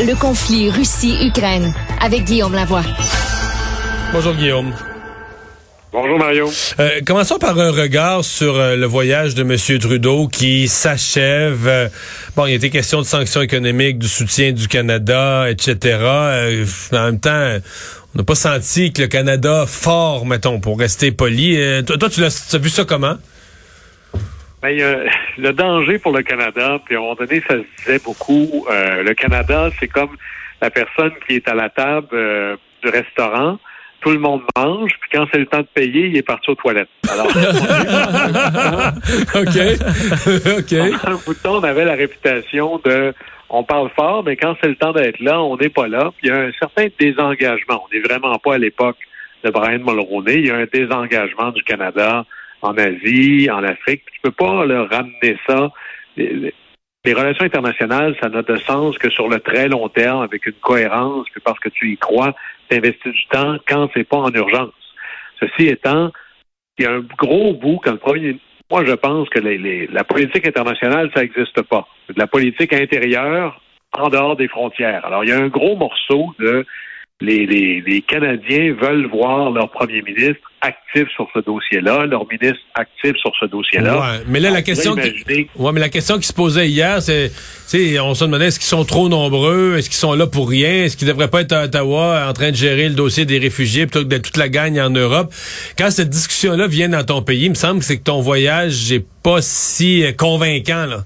Le conflit Russie-Ukraine avec Guillaume Lavoie. Bonjour Guillaume. Bonjour Mario. Euh, commençons par un regard sur euh, le voyage de M. Trudeau qui s'achève. Euh, bon, il était question de sanctions économiques, du soutien du Canada, etc. Euh, en même temps, on n'a pas senti que le Canada fort, mettons, pour rester poli. toi, toi, tu l'as vu ça comment? Ben, le danger pour le Canada, puis à un moment donné, ça se disait beaucoup. le Canada, c'est comme la personne qui est à la table du restaurant tout le monde mange, puis quand c'est le temps de payer, il est parti aux toilettes. Alors, OK. OK. un bout de temps, on avait la réputation de on parle fort, mais quand c'est le temps d'être là, on n'est pas là. Puis il y a un certain désengagement. On n'est vraiment pas à l'époque de Brian Mulroney. Il y a un désengagement du Canada en Asie, en Afrique. Tu peux pas le ramener ça. Les relations internationales, ça n'a de sens que sur le très long terme, avec une cohérence, puis parce que tu y crois, tu investis du temps quand c'est pas en urgence. Ceci étant, il y a un gros bout quand le premier. Moi, je pense que les, la politique internationale, ça n'existe pas. De la politique intérieure en dehors des frontières. Alors, il y a un gros morceau de les, les, les, Canadiens veulent voir leur premier ministre actif sur ce dossier-là, leur ministre actif sur ce dossier-là. Ouais, mais là, la question, qui, ouais, mais la question qui se posait hier, c'est, on se demandait est-ce qu'ils sont trop nombreux, est-ce qu'ils sont là pour rien, est-ce qu'ils devraient pas être à Ottawa en train de gérer le dossier des réfugiés plutôt que de toute la gagne en Europe? Quand cette discussion-là vient dans ton pays, il me semble que c'est que ton voyage n'est pas si euh, convaincant là.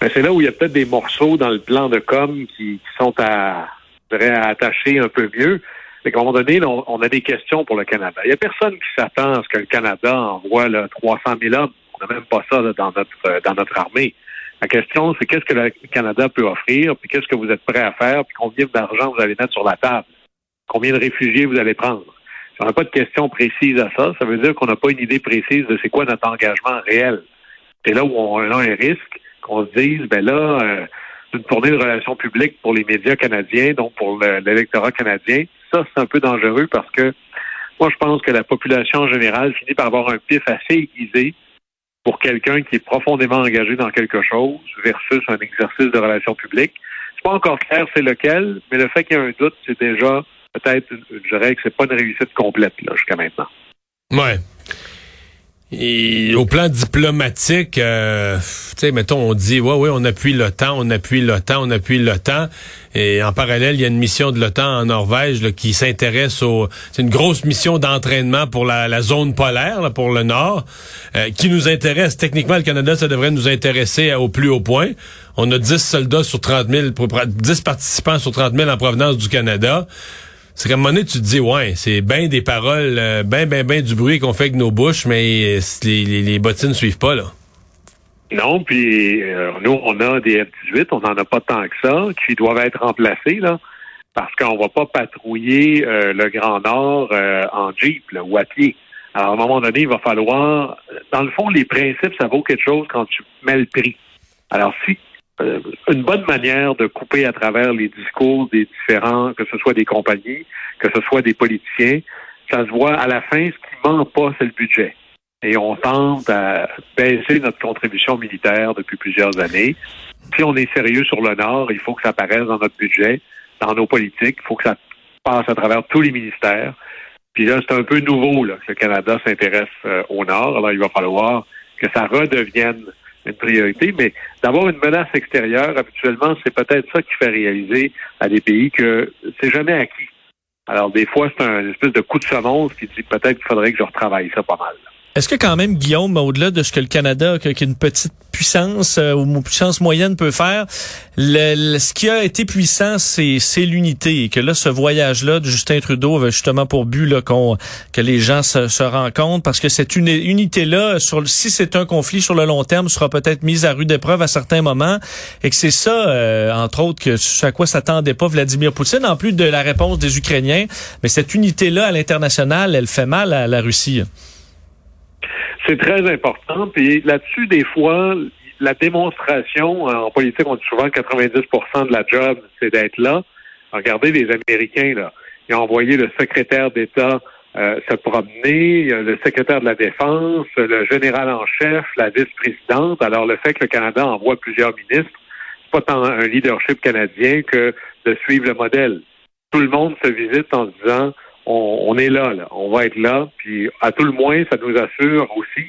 Ben, c'est là où il y a peut-être des morceaux dans le plan de com qui sont à attacher un peu mieux. Mais qu'à un moment donné, on, a des questions pour le Canada. Il n'y a personne qui s'attend à ce que le Canada envoie là, 300 000 hommes. On n'a même pas ça dans notre dans notre armée. La question, c'est qu'est-ce que le Canada peut offrir, puis qu'est-ce que vous êtes prêt à faire, puis combien d'argent vous allez mettre sur la table, combien de réfugiés vous allez prendre? Si on n'a pas de question précise à ça, ça veut dire qu'on n'a pas une idée précise de c'est quoi notre engagement réel. C'est là où on a un risque qu'on se dise, ben là, euh, une tournée de relations publiques pour les médias canadiens, donc pour l'électorat canadien. Ça, c'est un peu dangereux parce que moi, je pense que la population en général finit par avoir un pif assez aiguisé pour quelqu'un qui est profondément engagé dans quelque chose versus un exercice de relations publiques. C'est pas encore clair c'est lequel, mais le fait qu'il y ait un doute, c'est déjà peut-être, je dirais que c'est pas une réussite complète là jusqu'à maintenant. Ouais. Et au plan diplomatique, euh, tu sais, mettons, on dit, ouais, ouais, on appuie l'OTAN, on appuie l'OTAN, on appuie l'OTAN. Et en parallèle, il y a une mission de l'OTAN en Norvège qui s'intéresse au... C'est une grosse mission d'entraînement pour la, zone polaire, pour le Nord, euh, qui nous intéresse. Techniquement, le Canada, ça devrait nous intéresser au plus haut point. On a 10 soldats sur 30 000, 10 participants sur 30 000 en provenance du Canada c'est comme donné, tu te dis, ouais, c'est bien des paroles, euh, bien, bien, bien du bruit qu'on fait avec nos bouches, mais euh, les, les, bottines suivent pas, là. Non, puis euh, nous, on a des F-18, on n'en a pas tant que ça, qui doivent être remplacés, là, parce qu'on va pas patrouiller le Grand Nord en Jeep là, ou à pied. Alors, à un moment donné, il va falloir... Dans le fond, les principes, ça vaut quelque chose quand tu mets le prix. Alors, si euh, une bonne manière de couper à travers les discours des différents, que ce soit des compagnies, que ce soit des politiciens. Ça se voit à la fin, ce qui ment pas, c'est le budget. Et on tente à baisser notre contribution militaire depuis plusieurs années. Si on est sérieux sur le Nord, il faut que ça apparaisse dans notre budget, dans nos politiques. Il faut que ça passe à travers tous les ministères. Puis là, c'est un peu nouveau là, que le Canada s'intéresse euh, au Nord. Alors, il va falloir que ça redevienne une priorité, mais d'avoir une menace extérieure, habituellement, c'est peut-être ça qui fait réaliser à des pays que c'est jamais acquis. Alors, des fois, c'est un espèce de coup de semonce qui dit peut-être qu'il faudrait que je retravaille ça pas mal. Est-ce que quand même, Guillaume, au-delà de ce que le Canada, qui une petite puissance euh, ou puissance moyenne peut faire, le, ce qui a été puissant, c'est, l'unité. Et que là, ce voyage-là de Justin Trudeau avait justement pour but là, qu'on, que les gens se, se rencontrent, parce que cette unité-là, si c'est un conflit sur le long terme, sera peut-être mise à rude épreuve à certains moments, et que c'est ça, euh, entre autres, que à quoi s'attendait pas Vladimir Poutine, en plus de la réponse des Ukrainiens. Mais cette unité-là à l'international, elle fait mal à la Russie. C'est très important. Puis là-dessus, des fois, la démonstration, en politique, on dit souvent 90% de la job, c'est d'être là. Regardez les Américains, là. Ils ont envoyé le secrétaire d'État euh, se promener, le secrétaire de la Défense, le général en chef, la vice-présidente. Alors, le fait que le Canada envoie plusieurs ministres, c'est pas tant un leadership canadien que de suivre le modèle. Tout le monde se visite en disant on, est là, là, on va être là, puis à tout le moins, ça nous assure aussi,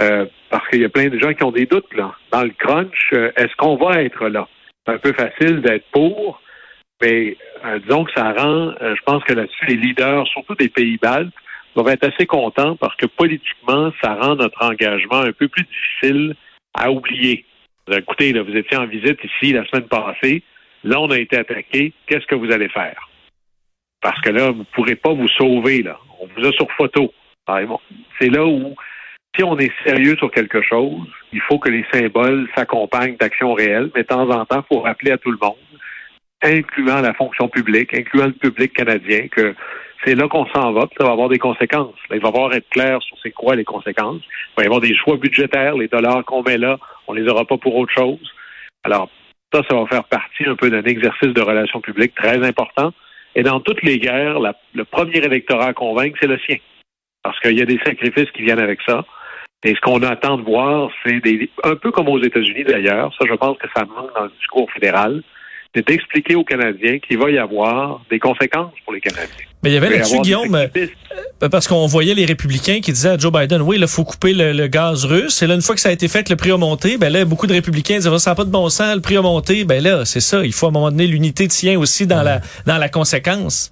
euh, parce qu'il y a plein de gens qui ont des doutes là. Dans le crunch, euh, est-ce qu'on va être là? C'est un peu facile d'être pour, mais euh, disons que ça rend, je pense que là-dessus, les leaders, surtout des pays baltes, doivent être assez contents parce que politiquement, ça rend notre engagement un peu plus difficile à oublier. Écoutez, là, vous étiez en visite ici la semaine passée. Là, on a été attaqué. Qu'est-ce que vous allez faire? Parce que là, vous ne pourrez pas vous sauver. Là. On vous a sur photo. C'est là où, si on est sérieux sur quelque chose, il faut que les symboles s'accompagnent d'actions réelles. Mais de temps en temps, il faut rappeler à tout le monde, incluant la fonction publique, incluant le public canadien, que c'est là qu'on s'en va, ça va avoir des conséquences. il va falloir être clair sur c'est quoi les conséquences. Il va y avoir des choix budgétaires, les dollars qu'on met là, on les aura pas pour autre chose. Alors, ça, ça va faire partie un peu d'un exercice de relations publiques très important. Et dans toutes les guerres, le premier électorat à convaincre, c'est le sien. Parce qu'il y a des sacrifices qui viennent avec ça. Et ce qu'on attend de voir, c'est des, un peu comme aux États-Unis d'ailleurs, ça je pense que ça manque dans le discours fédéral, c'est d'expliquer aux Canadiens qu'il va y avoir des conséquences pour les Canadiens. Mais il y avait là-dessus, Guillaume, parce qu'on voyait les républicains qui disaient à Joe Biden, oui, il faut couper le, gaz russe. Et là, une fois que ça a été fait, le prix a monté. Ben là, beaucoup de républicains disaient, ça n'a pas de bon sens, le prix a monté. Ben là, c'est ça. Il faut à un moment donné l'unité de sien aussi dans la dans la conséquence.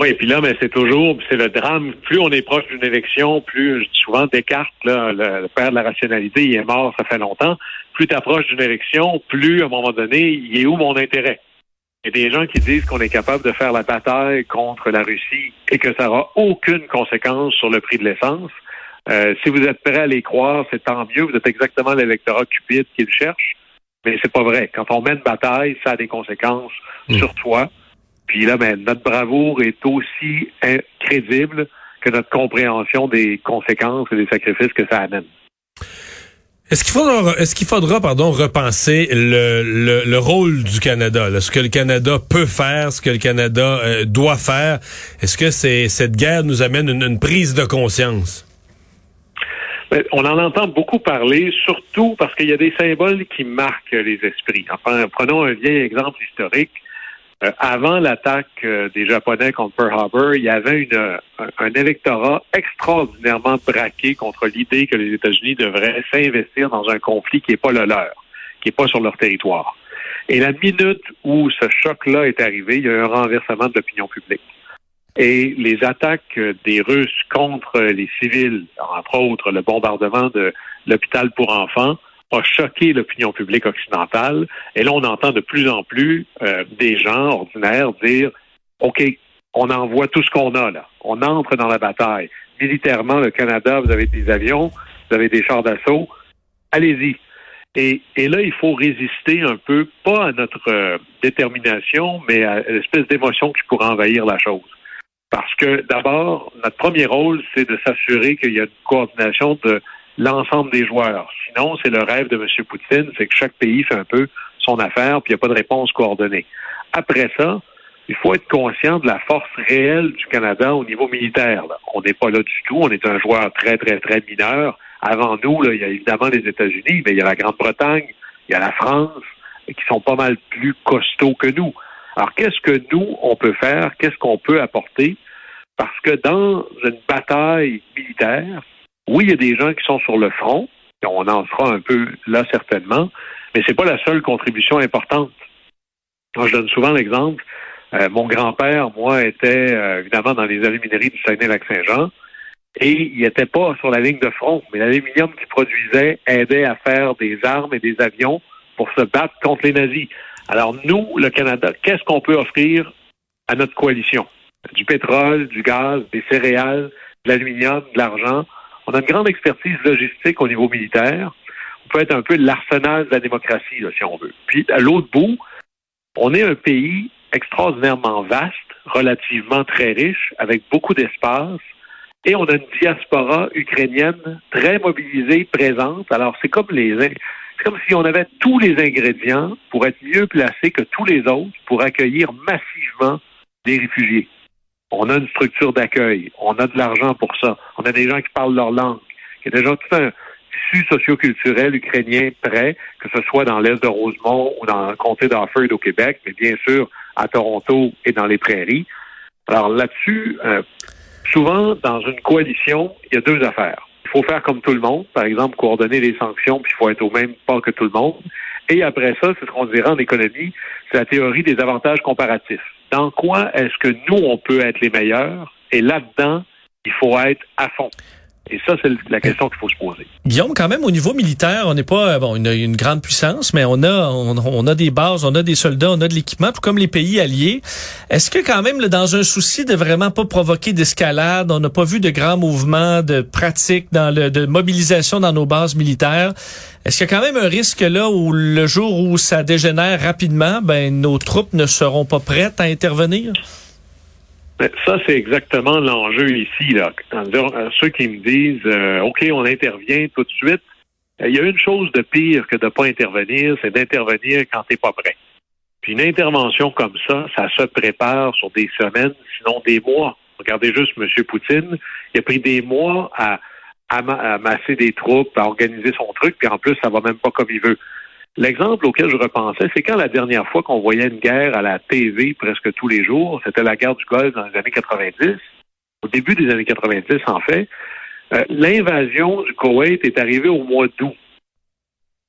Oui, et puis là, mais c'est toujours, c'est le drame. Plus on est proche d'une élection, plus souvent Descartes, là, le, père de la rationalité, il est mort, ça fait longtemps. Plus tu approches d'une élection, plus à un moment donné, il est où mon intérêt? Il y a des gens qui disent qu'on est capable de faire la bataille contre la Russie et que ça n'aura aucune conséquence sur le prix de l'essence. Euh, si vous êtes prêt à les croire, c'est tant mieux. Vous êtes exactement l'électorat cupide qui le cherche. Mais c'est pas vrai. Quand on mène bataille, ça a des conséquences hmm. sur toi. Puis là, ben, notre bravoure est aussi crédible que notre compréhension des conséquences et des sacrifices que ça amène. Est-ce qu'il faudra, est-ce qu'il faudra, pardon, repenser le, le, rôle du Canada, ce que le Canada peut faire, ce que le Canada euh, doit faire Est-ce que c'est cette guerre nous amène une, prise de conscience? Ben, on en entend beaucoup parler, surtout parce qu'il y a des symboles qui marquent les esprits. Enfin, prenons un vieil exemple historique. Euh, avant l'attaque euh, des Japonais contre Pearl Harbor, il y avait une, un, électorat extraordinairement braqué contre l'idée que les États-Unis devraient s'investir dans un conflit qui n'est pas le leur, qui n'est pas sur leur territoire. Et la minute où ce choc-là est arrivé, il y a eu un renversement de l'opinion publique. Et les attaques des Russes contre les civils, entre autres le bombardement de l'hôpital pour enfants, a choqué l'opinion publique occidentale. Et là, on entend de plus en plus euh, des gens ordinaires dire OK, on envoie tout ce qu'on a là. On entre dans la bataille. Militairement, le Canada, vous avez des avions, vous avez des chars d'assaut. Allez-y. Et, et, là, il faut résister un peu, pas à notre euh, détermination, mais à l'espèce d'émotion qui pourrait envahir la chose. Parce que d'abord, notre premier rôle, c'est de s'assurer qu'il y a une coordination de l'ensemble des joueurs. Sinon, c'est le rêve de M. Poutine, c'est que chaque pays fait un peu son affaire, puis il n'y a pas de réponse coordonnée. Après ça, il faut être conscient de la force réelle du Canada au niveau militaire. On n'est pas là du tout, on est un joueur très, très, très mineur. Avant nous, il y a évidemment les États-Unis, mais il y a la Grande-Bretagne, il y a la France, qui sont pas mal plus costauds que nous. Alors, qu'est-ce que nous, on peut faire? Qu'est-ce qu'on peut apporter? Parce que dans une bataille militaire, oui, il y a des gens qui sont sur le front, et on en sera un peu là certainement, mais c'est pas la seule contribution importante. Moi, je donne souvent l'exemple. Euh, mon grand-père, moi, était euh, évidemment dans les alumineries du Saguenay-Lac-Saint-Jean et il n'était pas sur la ligne de front, mais l'aluminium qu'il produisait aidait à faire des armes et des avions pour se battre contre les nazis. Alors nous, le Canada, qu'est-ce qu'on peut offrir à notre coalition? Du pétrole, du gaz, des céréales, de l'aluminium, de l'argent. On a une grande expertise logistique au niveau militaire. On peut être un peu l'arsenal de la démocratie, si on veut. Puis, à l'autre bout, on est un pays extraordinairement vaste, relativement très riche, avec beaucoup d'espace, et on a une diaspora ukrainienne très mobilisée, présente. Alors, c'est comme les, c'est comme si on avait tous les ingrédients pour être mieux placés que tous les autres pour accueillir massivement des réfugiés. On a une structure d'accueil. On a de l'argent pour ça. On a des gens qui parlent leur langue. Il y a déjà tout un tissu socioculturel ukrainien prêt, que ce soit dans l'est de Rosemont ou dans le comté d'Offord au Québec, mais bien sûr à Toronto et dans les prairies. Alors là-dessus, euh, souvent dans une coalition, il y a deux affaires. Il faut faire comme tout le monde, par exemple coordonner les sanctions, puis il faut être au même pas que tout le monde. Et après ça, c'est ce qu'on dirait en économie, c'est la théorie des avantages comparatifs. Dans quoi est-ce que nous, on peut être les meilleurs? Et là-dedans, il faut être à fond. Et ça, c'est la question qu'il faut se poser. Guillaume, quand même, au niveau militaire, on n'est pas bon une, une, grande puissance, mais on a on, a des bases, on a des soldats, on a de l'équipement, tout comme les pays alliés. Est-ce que quand même, dans un souci de vraiment pas provoquer d'escalade, on n'a pas vu de grands mouvements de pratique dans le de mobilisation dans nos bases militaires? Est-ce qu'il y a quand même un risque là où le jour où ça dégénère rapidement, ben nos troupes ne seront pas prêtes à intervenir? Ça, c'est exactement l'enjeu ici. Là. Euh, ceux qui me disent euh, OK, on intervient tout de suite, euh, il y a une chose de pire que de ne pas intervenir, c'est d'intervenir quand tu n'es pas prêt. Puis une intervention comme ça, ça se prépare sur des semaines, sinon des mois. Regardez juste M. Poutine, il a pris des mois à, à, masser des troupes, à organiser son truc, puis en plus, ça va même pas comme il veut. L'exemple auquel je repensais, c'est quand la dernière fois qu'on voyait une guerre à la TV presque tous les jours, c'était la guerre du Golfe dans les années 90, au début des années 90 en fait, euh, l'invasion du Koweït est arrivée au mois d'août.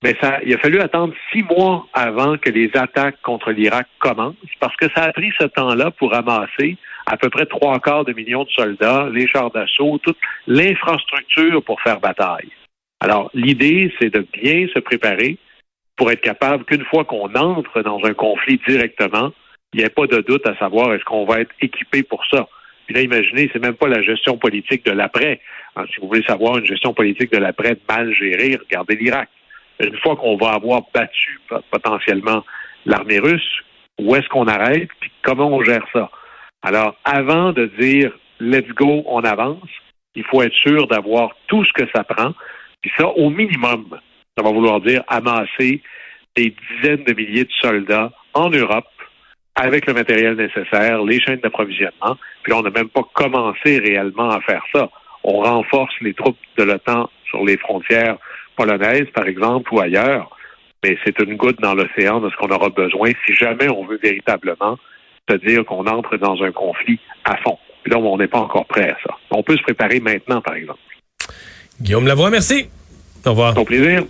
Mais ça, il a fallu attendre six mois avant que les attaques contre l'Irak commencent, parce que ça a pris ce temps-là pour amasser à peu près trois quarts de millions de soldats, les chars d'assaut, toute l'infrastructure pour faire bataille. Alors, l'idée, c'est de bien se préparer, pour être capable qu'une fois qu'on entre dans un conflit directement, il n'y ait pas de doute à savoir est-ce qu'on va être équipé pour ça. Puis là, imaginez, c'est même pas la gestion politique de l'après. si vous voulez savoir une gestion politique de l'après mal gérée, regardez l'Irak. Une fois qu'on va avoir battu potentiellement l'armée russe, où est-ce qu'on arrête, puis comment on gère ça? Alors, avant de dire let's go, on avance, il faut être sûr d'avoir tout ce que ça prend, puis ça, au minimum, ça va vouloir dire amasser des dizaines de milliers de soldats en Europe avec le matériel nécessaire, les chaînes d'approvisionnement. Puis on n'a même pas commencé réellement à faire ça. On renforce les troupes de l'OTAN sur les frontières polonaises, par exemple, ou ailleurs. Mais c'est une goutte dans l'océan de ce qu'on aura besoin si jamais on veut véritablement se dire qu'on entre dans un conflit à fond. Puis là, on n'est pas encore prêt à ça. On peut se préparer maintenant, par exemple. Guillaume Lavoie, merci. Au revoir. Au plaisir.